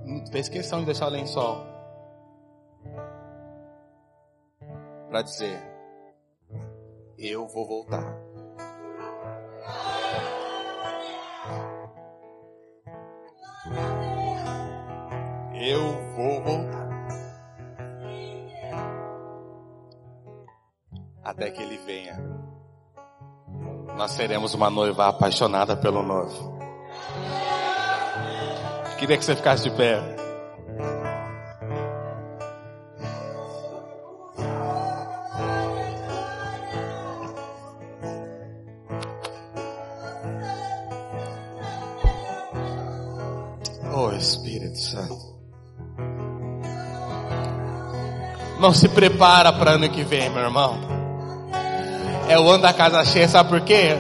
Não fez questão de deixar o lençol para dizer eu vou voltar. Eu vou voltar. Até que ele venha. Nós seremos uma noiva apaixonada pelo noivo. Queria que você ficasse de pé. Não se prepara para ano que vem, meu irmão. É o ano da casa cheia, sabe por quê?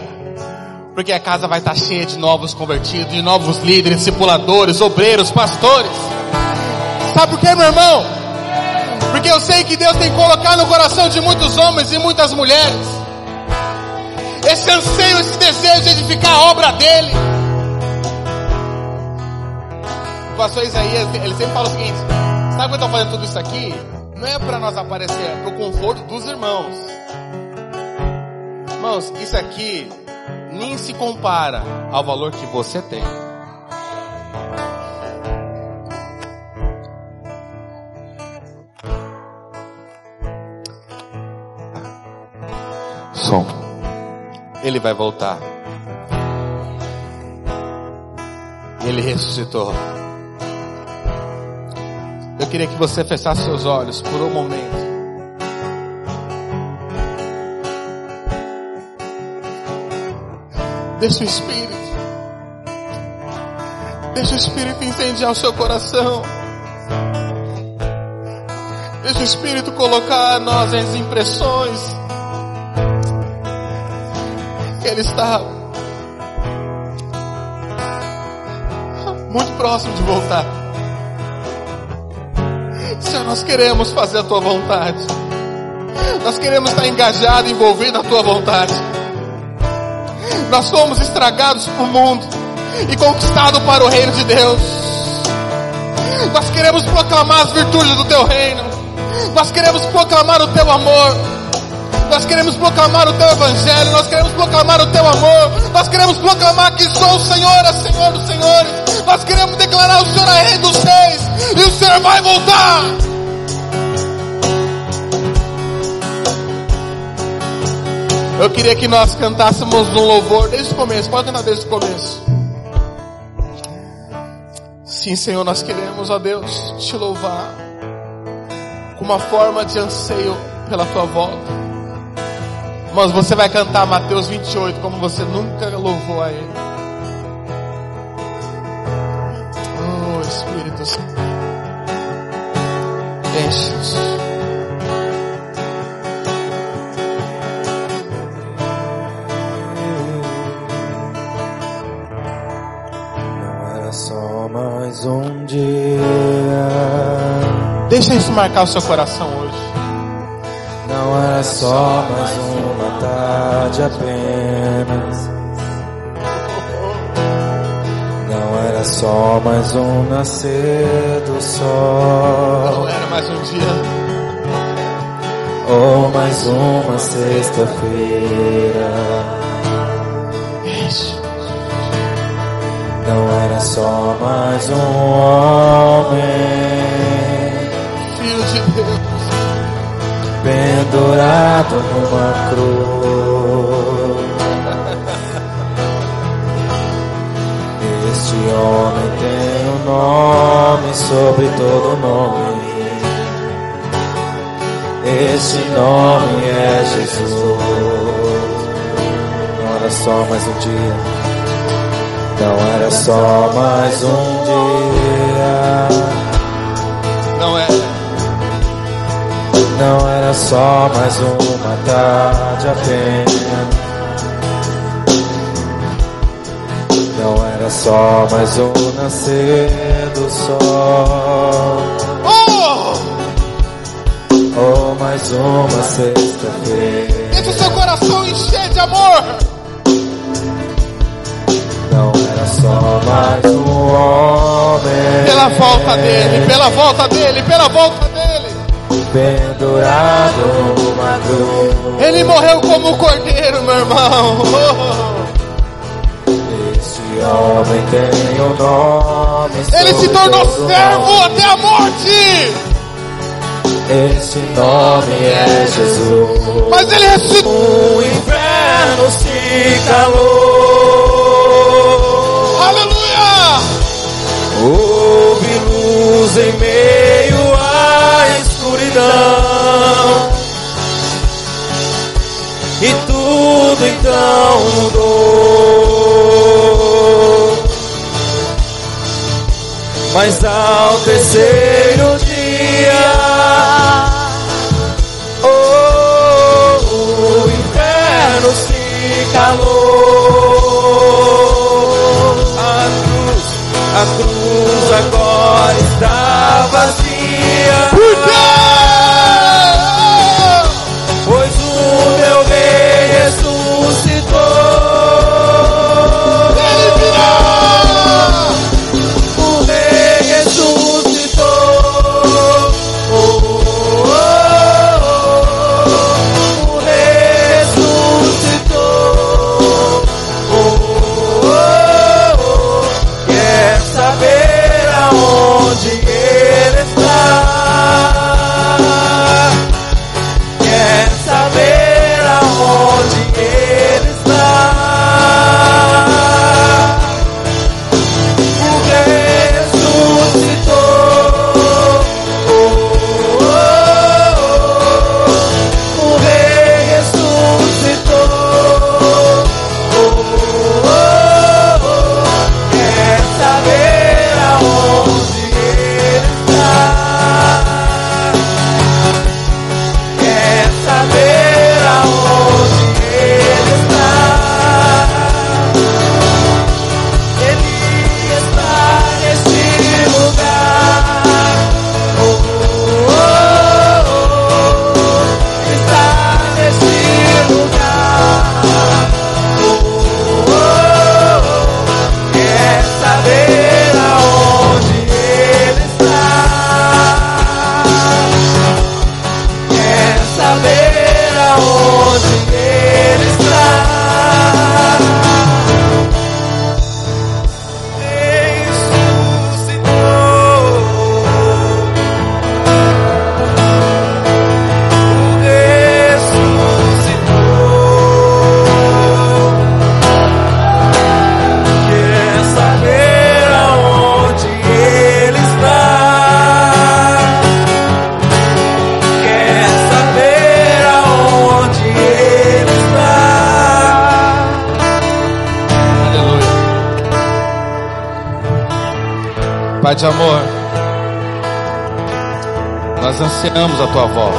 Porque a casa vai estar cheia de novos convertidos, de novos líderes, discipuladores, obreiros, pastores. Sabe por quê, meu irmão? Porque eu sei que Deus tem colocado no coração de muitos homens e muitas mulheres esse anseio, esse desejo de edificar a obra dele. O pastor Isaías, ele sempre fala o seguinte: sabe que eu estou fazendo tudo isso aqui? Não é para nós aparecer, é para o conforto dos irmãos. Irmãos, isso aqui nem se compara ao valor que você tem. Som. Ele vai voltar. Ele ressuscitou. Eu queria que você fechasse seus olhos por um momento. Deixa o Espírito. Deixa o Espírito incendiar o seu coração. Deixa o Espírito colocar nós as impressões. Que Ele está muito próximo de voltar. Nós queremos fazer a tua vontade. Nós queremos estar engajado, envolvido na tua vontade. Nós fomos estragados para o mundo e conquistados para o reino de Deus. Nós queremos proclamar as virtudes do teu reino. Nós queremos proclamar o teu amor. Nós queremos proclamar o teu evangelho. Nós queremos proclamar o teu amor. Nós queremos proclamar que sou o Senhor, é Senhor dos senhores. Nós queremos declarar o Senhor é Rei dos reis. E o Senhor vai voltar. Eu queria que nós cantássemos um louvor desde o começo. Pode cantar desde o começo. Sim, Senhor, nós queremos, ó Deus, te louvar com uma forma de anseio pela tua volta Irmãos, você vai cantar Mateus 28 como você nunca louvou a Ele. Marcar o seu coração hoje. Não era só mais uma tarde apenas. Não era só mais um nascer do Não sol. era mais um dia. Ou mais uma sexta-feira. Não era só mais um homem pendurado numa cruz. Este homem tem um nome sobre todo nome. Esse nome é Jesus. Não era só mais um dia. Não era só mais um dia. Não era só mais uma tarde apenas. Não era só mais um nascer do sol. Oh! Ou mais uma sexta-feira. Deixa o seu coração encher de amor. Não era só mais um homem. Pela volta dele, pela volta dele, pela volta dele. Pendurado numa cruz. Ele morreu como cordeiro, meu irmão. Este homem tem um nome. Ele se tornou servo até a morte. Esse nome é Jesus. Mas ele ressuscitou. O inferno se calou. Aleluia! Houve luz em meio escuridão. E tudo então mudou. Mas ao terceiro dia, oh, se calou. A cruz, a cruz agora está vazia. De amor, nós ansiamos a tua volta,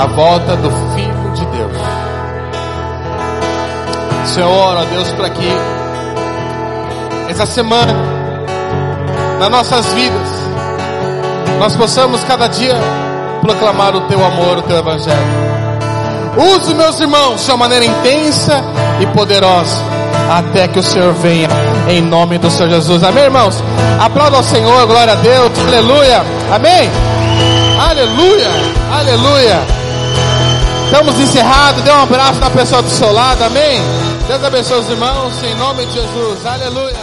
a volta do Filho de Deus. Senhor, ora, Deus, para que essa semana, nas nossas vidas, nós possamos cada dia proclamar o teu amor, o teu evangelho. Use meus irmãos de uma maneira intensa e poderosa até que o Senhor venha em nome do Senhor Jesus. Amém, irmãos? Aplauda ao Senhor, glória a Deus, aleluia, amém? Aleluia, aleluia. Estamos encerrados, dê um abraço na pessoa do seu lado, amém? Deus abençoe os irmãos, em nome de Jesus, aleluia.